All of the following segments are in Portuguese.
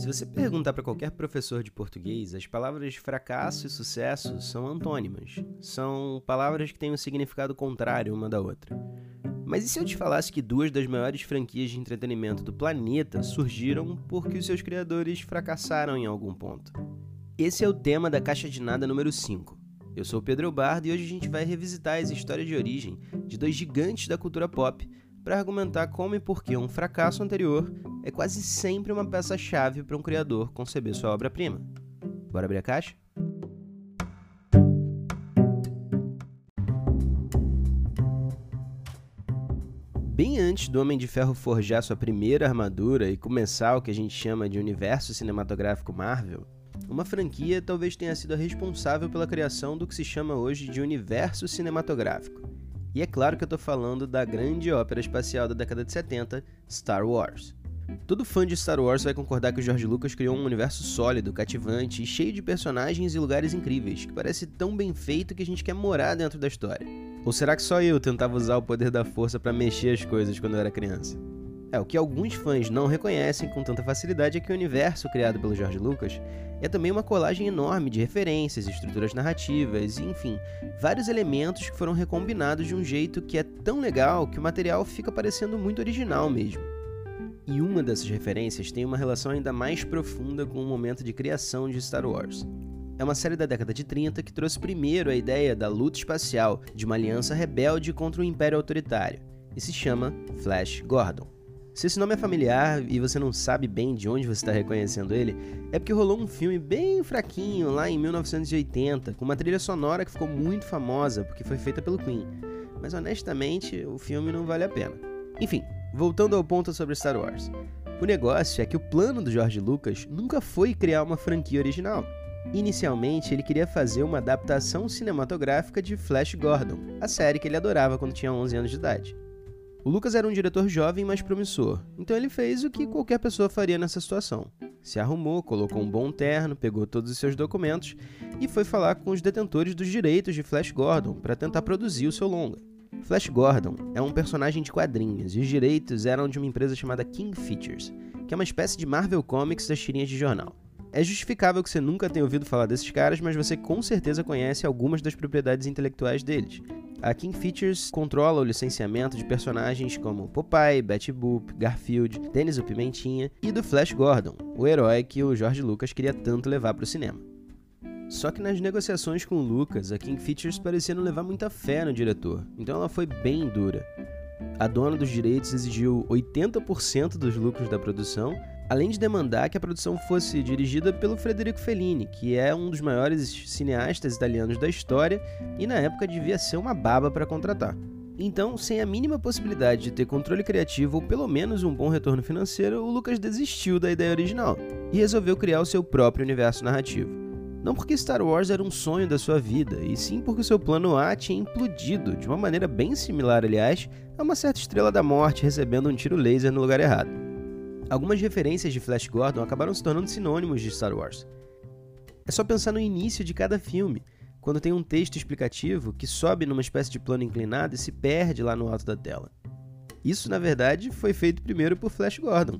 Se você perguntar para qualquer professor de português, as palavras fracasso e sucesso são antônimas. São palavras que têm um significado contrário uma da outra. Mas e se eu te falasse que duas das maiores franquias de entretenimento do planeta surgiram porque os seus criadores fracassaram em algum ponto? Esse é o tema da Caixa de Nada número 5. Eu sou o Pedro Bardo e hoje a gente vai revisitar as histórias de origem de dois gigantes da cultura pop para argumentar como e por que um fracasso anterior é quase sempre uma peça-chave para um criador conceber sua obra-prima. Bora abrir a caixa? Bem antes do Homem de Ferro forjar sua primeira armadura e começar o que a gente chama de universo cinematográfico Marvel, uma franquia talvez tenha sido a responsável pela criação do que se chama hoje de universo cinematográfico. E é claro que eu estou falando da grande ópera espacial da década de 70, Star Wars. Todo fã de Star Wars vai concordar que o George Lucas criou um universo sólido, cativante e cheio de personagens e lugares incríveis, que parece tão bem feito que a gente quer morar dentro da história. Ou será que só eu tentava usar o poder da força para mexer as coisas quando eu era criança? É, o que alguns fãs não reconhecem com tanta facilidade é que o universo criado pelo George Lucas é também uma colagem enorme de referências, estruturas narrativas e, enfim, vários elementos que foram recombinados de um jeito que é tão legal que o material fica parecendo muito original mesmo. E uma dessas referências tem uma relação ainda mais profunda com o momento de criação de Star Wars. É uma série da década de 30 que trouxe primeiro a ideia da luta espacial de uma aliança rebelde contra um império autoritário, e se chama Flash Gordon. Se esse nome é familiar e você não sabe bem de onde você está reconhecendo ele, é porque rolou um filme bem fraquinho lá em 1980, com uma trilha sonora que ficou muito famosa porque foi feita pelo Queen. Mas honestamente, o filme não vale a pena. Enfim, Voltando ao ponto sobre Star Wars. O negócio é que o plano do George Lucas nunca foi criar uma franquia original. Inicialmente, ele queria fazer uma adaptação cinematográfica de Flash Gordon, a série que ele adorava quando tinha 11 anos de idade. O Lucas era um diretor jovem, mas promissor, então ele fez o que qualquer pessoa faria nessa situação. Se arrumou, colocou um bom terno, pegou todos os seus documentos e foi falar com os detentores dos direitos de Flash Gordon para tentar produzir o seu longa. Flash Gordon é um personagem de quadrinhos e os direitos eram de uma empresa chamada King Features, que é uma espécie de Marvel Comics das tirinhas de jornal. É justificável que você nunca tenha ouvido falar desses caras, mas você com certeza conhece algumas das propriedades intelectuais deles. A King Features controla o licenciamento de personagens como Popeye, Betty Boop, Garfield, Dennis o Pimentinha e do Flash Gordon, o herói que o George Lucas queria tanto levar para o cinema. Só que nas negociações com o Lucas, a King Features parecia não levar muita fé no diretor, então ela foi bem dura. A dona dos direitos exigiu 80% dos lucros da produção, além de demandar que a produção fosse dirigida pelo Federico Fellini, que é um dos maiores cineastas italianos da história e na época devia ser uma baba para contratar. Então, sem a mínima possibilidade de ter controle criativo ou pelo menos um bom retorno financeiro, o Lucas desistiu da ideia original e resolveu criar o seu próprio universo narrativo. Não porque Star Wars era um sonho da sua vida, e sim porque seu plano A tinha implodido, de uma maneira bem similar, aliás, a uma certa estrela da morte recebendo um tiro laser no lugar errado. Algumas referências de Flash Gordon acabaram se tornando sinônimos de Star Wars. É só pensar no início de cada filme, quando tem um texto explicativo que sobe numa espécie de plano inclinado e se perde lá no alto da tela. Isso, na verdade, foi feito primeiro por Flash Gordon.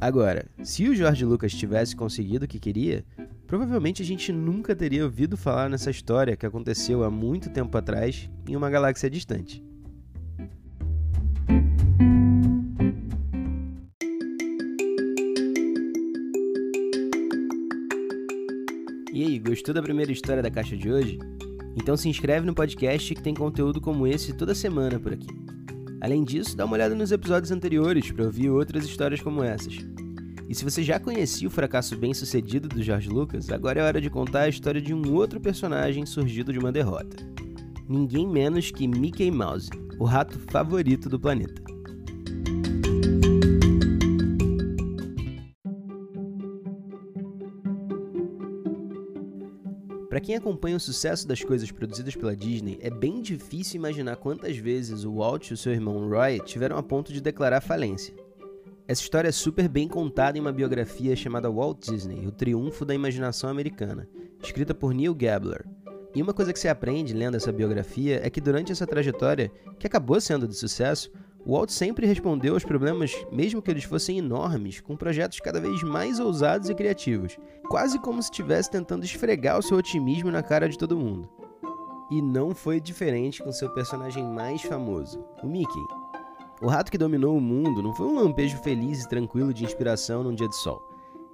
Agora, se o George Lucas tivesse conseguido o que queria, Provavelmente a gente nunca teria ouvido falar nessa história que aconteceu há muito tempo atrás em uma galáxia distante. E aí, gostou da primeira história da caixa de hoje? Então se inscreve no podcast que tem conteúdo como esse toda semana por aqui. Além disso, dá uma olhada nos episódios anteriores para ouvir outras histórias como essas. E se você já conhecia o fracasso bem-sucedido do George Lucas, agora é hora de contar a história de um outro personagem surgido de uma derrota. Ninguém menos que Mickey Mouse, o rato favorito do planeta. Para quem acompanha o sucesso das coisas produzidas pela Disney, é bem difícil imaginar quantas vezes o Walt e o seu irmão Roy tiveram a ponto de declarar falência. Essa história é super bem contada em uma biografia chamada Walt Disney, O Triunfo da Imaginação Americana, escrita por Neil Gabler. E uma coisa que você aprende lendo essa biografia é que durante essa trajetória, que acabou sendo de sucesso, Walt sempre respondeu aos problemas, mesmo que eles fossem enormes, com projetos cada vez mais ousados e criativos, quase como se estivesse tentando esfregar o seu otimismo na cara de todo mundo. E não foi diferente com seu personagem mais famoso, o Mickey. O rato que dominou o mundo não foi um lampejo feliz e tranquilo de inspiração num dia de sol,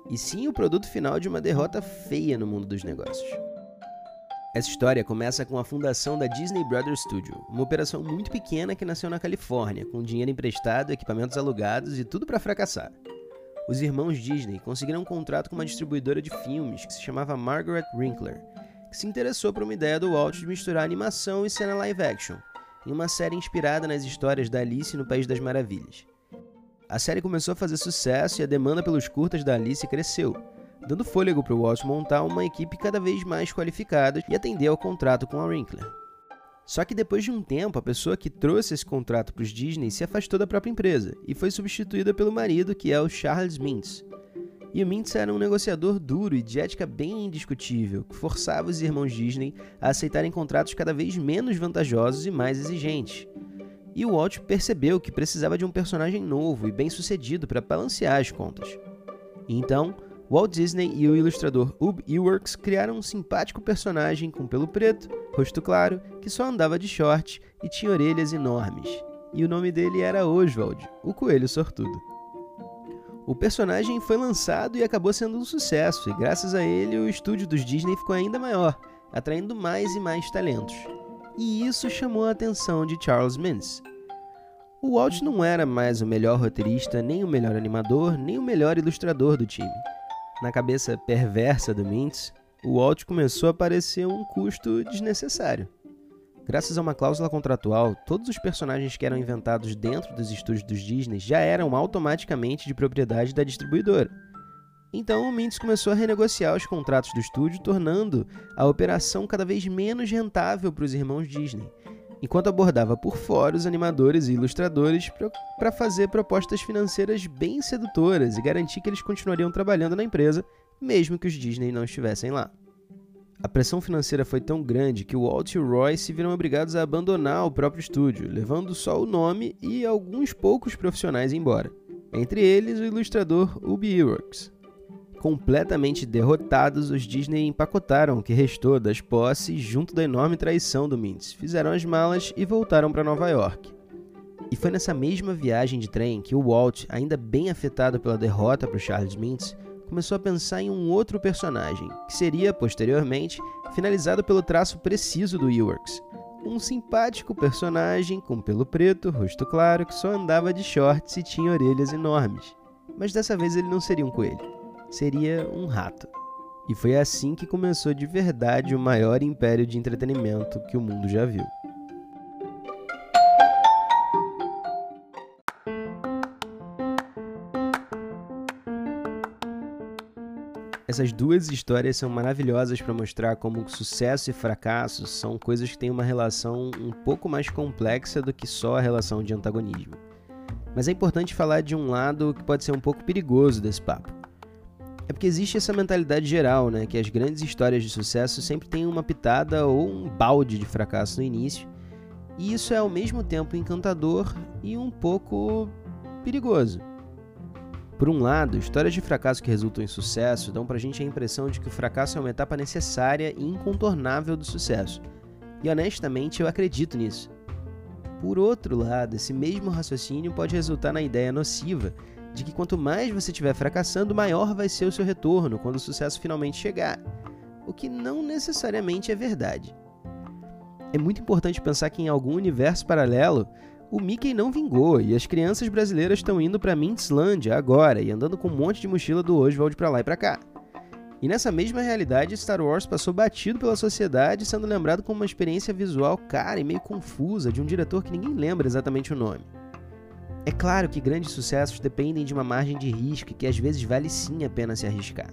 e sim o produto final de uma derrota feia no mundo dos negócios. Essa história começa com a fundação da Disney Brothers Studio, uma operação muito pequena que nasceu na Califórnia, com dinheiro emprestado, equipamentos alugados e tudo para fracassar. Os irmãos Disney conseguiram um contrato com uma distribuidora de filmes que se chamava Margaret Winkler, que se interessou por uma ideia do Walt de misturar animação e cena live action, em uma série inspirada nas histórias da Alice no País das Maravilhas. A série começou a fazer sucesso e a demanda pelos curtas da Alice cresceu, dando fôlego para o Walt montar uma equipe cada vez mais qualificada e atender ao contrato com a Winkler. Só que depois de um tempo, a pessoa que trouxe esse contrato para os Disney se afastou da própria empresa e foi substituída pelo marido, que é o Charles Mintz. E o Mintz era um negociador duro e de ética bem indiscutível, que forçava os irmãos Disney a aceitarem contratos cada vez menos vantajosos e mais exigentes. E o Walt percebeu que precisava de um personagem novo e bem-sucedido para balancear as contas. Então, Walt Disney e o ilustrador Ub Iwerks criaram um simpático personagem com pelo preto, rosto claro, que só andava de short e tinha orelhas enormes. E o nome dele era Oswald, o coelho sortudo. O personagem foi lançado e acabou sendo um sucesso, e graças a ele o estúdio dos Disney ficou ainda maior, atraindo mais e mais talentos. E isso chamou a atenção de Charles Mintz. O Walt não era mais o melhor roteirista, nem o melhor animador, nem o melhor ilustrador do time na cabeça perversa do Mintz, o Walt começou a parecer um custo desnecessário. Graças a uma cláusula contratual, todos os personagens que eram inventados dentro dos estúdios dos Disney já eram automaticamente de propriedade da distribuidora. Então o Mintz começou a renegociar os contratos do estúdio, tornando a operação cada vez menos rentável para os irmãos Disney, enquanto abordava por fora os animadores e ilustradores para fazer propostas financeiras bem sedutoras e garantir que eles continuariam trabalhando na empresa, mesmo que os Disney não estivessem lá. A pressão financeira foi tão grande que Walt e Roy se viram obrigados a abandonar o próprio estúdio, levando só o nome e alguns poucos profissionais embora, entre eles o ilustrador Ubi Iwerks. Completamente derrotados, os Disney empacotaram o que restou das posses junto da enorme traição do Mintz, fizeram as malas e voltaram para Nova York. E foi nessa mesma viagem de trem que o Walt, ainda bem afetado pela derrota para Charles Mintz, começou a pensar em um outro personagem, que seria, posteriormente, finalizado pelo traço preciso do Eworks. Um simpático personagem com pelo preto, rosto claro, que só andava de shorts e tinha orelhas enormes. Mas dessa vez ele não seria um coelho seria um rato. E foi assim que começou de verdade o maior império de entretenimento que o mundo já viu. Essas duas histórias são maravilhosas para mostrar como sucesso e fracasso são coisas que têm uma relação um pouco mais complexa do que só a relação de antagonismo. Mas é importante falar de um lado que pode ser um pouco perigoso desse papo. É porque existe essa mentalidade geral, né? Que as grandes histórias de sucesso sempre têm uma pitada ou um balde de fracasso no início. E isso é ao mesmo tempo encantador e um pouco perigoso. Por um lado, histórias de fracasso que resultam em sucesso dão pra gente a impressão de que o fracasso é uma etapa necessária e incontornável do sucesso. E honestamente eu acredito nisso. Por outro lado, esse mesmo raciocínio pode resultar na ideia nociva de que quanto mais você estiver fracassando, maior vai ser o seu retorno quando o sucesso finalmente chegar. O que não necessariamente é verdade. É muito importante pensar que em algum universo paralelo, o Mickey não vingou e as crianças brasileiras estão indo para Mintzlândia agora e andando com um monte de mochila do Oswald para lá e para cá. E nessa mesma realidade, Star Wars passou batido pela sociedade, sendo lembrado como uma experiência visual cara e meio confusa de um diretor que ninguém lembra exatamente o nome. É claro que grandes sucessos dependem de uma margem de risco que às vezes vale sim a pena se arriscar.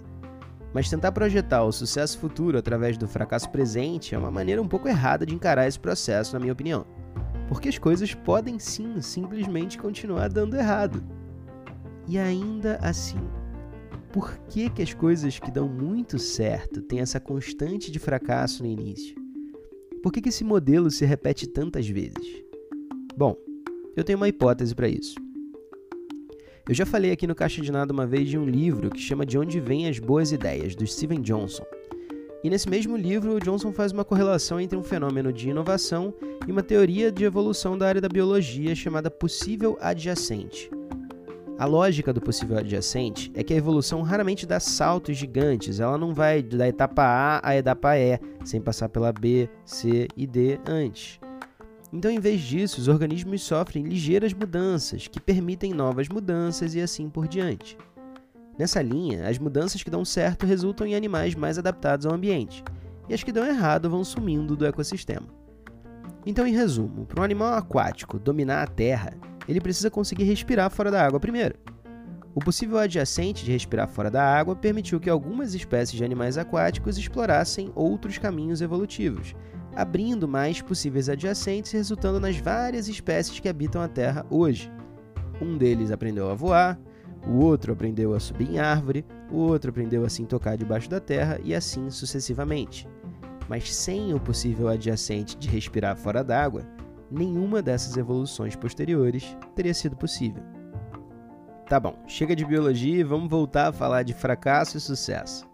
Mas tentar projetar o sucesso futuro através do fracasso presente é uma maneira um pouco errada de encarar esse processo, na minha opinião. Porque as coisas podem sim simplesmente continuar dando errado. E ainda assim, por que, que as coisas que dão muito certo têm essa constante de fracasso no início? Por que, que esse modelo se repete tantas vezes? Bom, Eu tenho uma hipótese para isso. Eu já falei aqui no Caixa de Nada uma vez de um livro que chama De Onde Vêm as Boas Ideias, do Steven Johnson. E nesse mesmo livro, Johnson faz uma correlação entre um fenômeno de inovação e uma teoria de evolução da área da biologia chamada possível adjacente. A lógica do possível adjacente é que a evolução raramente dá saltos gigantes, ela não vai da etapa A à etapa E, sem passar pela B, C e D antes. Então, em vez disso, os organismos sofrem ligeiras mudanças, que permitem novas mudanças e assim por diante. Nessa linha, as mudanças que dão certo resultam em animais mais adaptados ao ambiente, e as que dão errado vão sumindo do ecossistema. Então, em resumo, para um animal aquático dominar a Terra, ele precisa conseguir respirar fora da água primeiro. O possível adjacente de respirar fora da água permitiu que algumas espécies de animais aquáticos explorassem outros caminhos evolutivos, abrindo mais possíveis adjacentes, resultando nas várias espécies que habitam a Terra hoje. Um deles aprendeu a voar, o outro aprendeu a subir em árvore, o outro aprendeu a se tocar debaixo da terra e assim sucessivamente. Mas sem o possível adjacente de respirar fora d'água, nenhuma dessas evoluções posteriores teria sido possível. Tá bom, chega de biologia e vamos voltar a falar de fracasso e sucesso.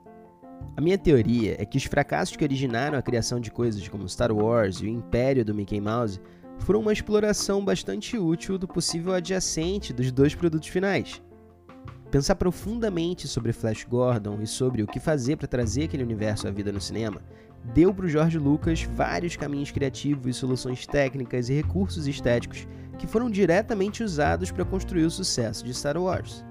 A minha teoria é que os fracassos que originaram a criação de coisas como Star Wars e o Império do Mickey Mouse foram uma exploração bastante útil do possível adjacente dos dois produtos finais. Pensar profundamente sobre Flash Gordon e sobre o que fazer para trazer aquele universo à vida no cinema deu para o George Lucas vários caminhos criativos, soluções técnicas e recursos estéticos que foram diretamente usados para construir o sucesso de Star Wars.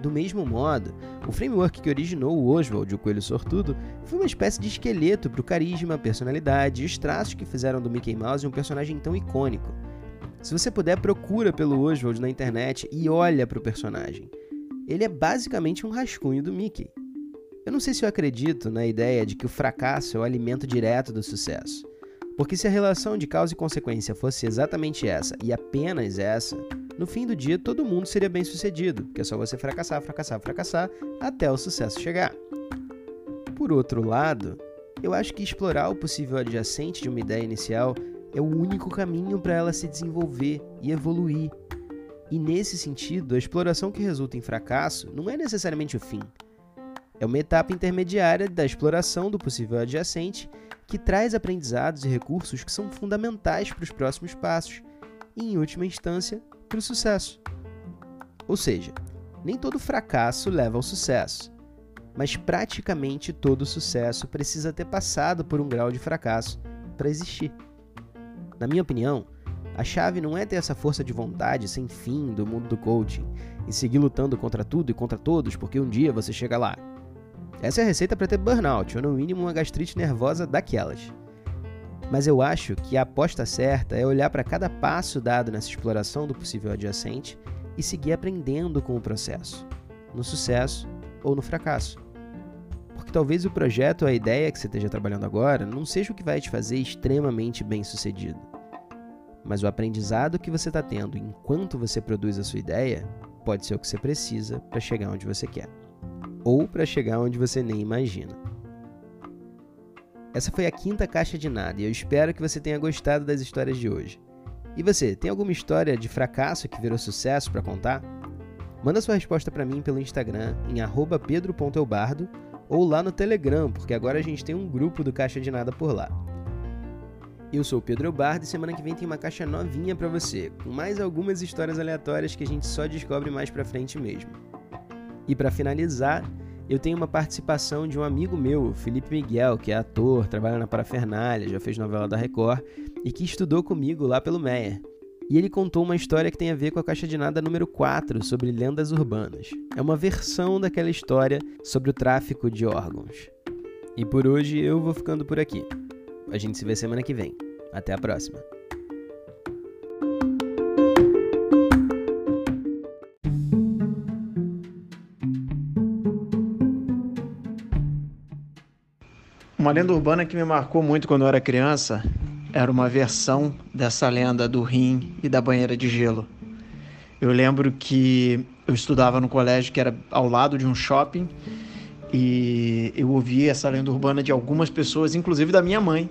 Do mesmo modo, o framework que originou o Oswald, o Coelho Sortudo, foi uma espécie de esqueleto para o carisma, personalidade e os traços que fizeram do Mickey Mouse um personagem tão icônico. Se você puder, procura pelo Oswald na internet e olha para o personagem. Ele é basicamente um rascunho do Mickey. Eu não sei se eu acredito na ideia de que o fracasso é o alimento direto do sucesso. Porque se a relação de causa e consequência fosse exatamente essa e apenas essa, no fim do dia todo mundo seria bem sucedido, porque é só você fracassar, fracassar, fracassar até o sucesso chegar. Por outro lado, eu acho que explorar o possível adjacente de uma ideia inicial é o único caminho para ela se desenvolver e evoluir. E nesse sentido, a exploração que resulta em fracasso não é necessariamente o fim, é uma etapa intermediária da exploração do possível adjacente que traz aprendizados e recursos que são fundamentais para os próximos passos e, em última instância, para o sucesso. Ou seja, nem todo fracasso leva ao sucesso, mas praticamente todo sucesso precisa ter passado por um grau de fracasso para existir. Na minha opinião, a chave não é ter essa força de vontade sem fim do mundo do coaching e seguir lutando contra tudo e contra todos porque um dia você chega lá. Essa é a receita para ter burnout, ou no mínimo uma gastrite nervosa daquelas. Mas eu acho que a aposta certa é olhar para cada passo dado nessa exploração do possível adjacente e seguir aprendendo com o processo, no sucesso ou no fracasso. Porque talvez o projeto ou a ideia que você esteja trabalhando agora não seja o que vai te fazer extremamente bem sucedido. Mas o aprendizado que você está tendo enquanto você produz a sua ideia pode ser o que você precisa para chegar onde você quer ou para chegar onde você nem imagina. Essa foi a quinta caixa de nada e eu espero que você tenha gostado das histórias de hoje. E você, tem alguma história de fracasso que virou sucesso para contar? Manda sua resposta para mim pelo Instagram em @pedro.eubardo ou lá no Telegram, porque agora a gente tem um grupo do Caixa de Nada por lá. Eu sou o Pedro Eubardo e semana que vem tem uma caixa novinha para você, com mais algumas histórias aleatórias que a gente só descobre mais pra frente mesmo. E para finalizar, eu tenho uma participação de um amigo meu, Felipe Miguel, que é ator, trabalha na Parafernália, já fez novela da Record e que estudou comigo lá pelo Meyer. E ele contou uma história que tem a ver com a Caixa de Nada número 4, sobre lendas urbanas. É uma versão daquela história sobre o tráfico de órgãos. E por hoje eu vou ficando por aqui. A gente se vê semana que vem. Até a próxima. Uma lenda urbana que me marcou muito quando eu era criança era uma versão dessa lenda do rim e da banheira de gelo. Eu lembro que eu estudava no colégio que era ao lado de um shopping e eu ouvi essa lenda urbana de algumas pessoas, inclusive da minha mãe.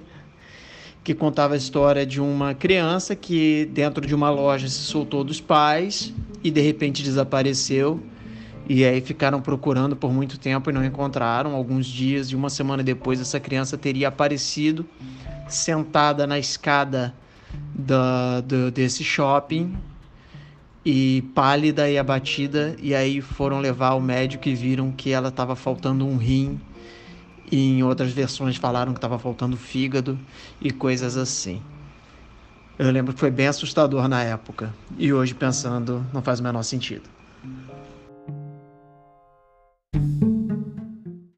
que contava a história de uma criança que dentro de uma loja se soltou dos pais e de repente desapareceu. E aí ficaram procurando por muito tempo e não encontraram. Alguns dias e uma semana depois essa criança teria aparecido sentada na escada da, do, desse shopping e pálida e abatida. E aí foram levar ao médico e viram que ela estava faltando um rim e em outras versões falaram que estava faltando fígado e coisas assim. Eu lembro que foi bem assustador na época e hoje pensando não faz o menor sentido.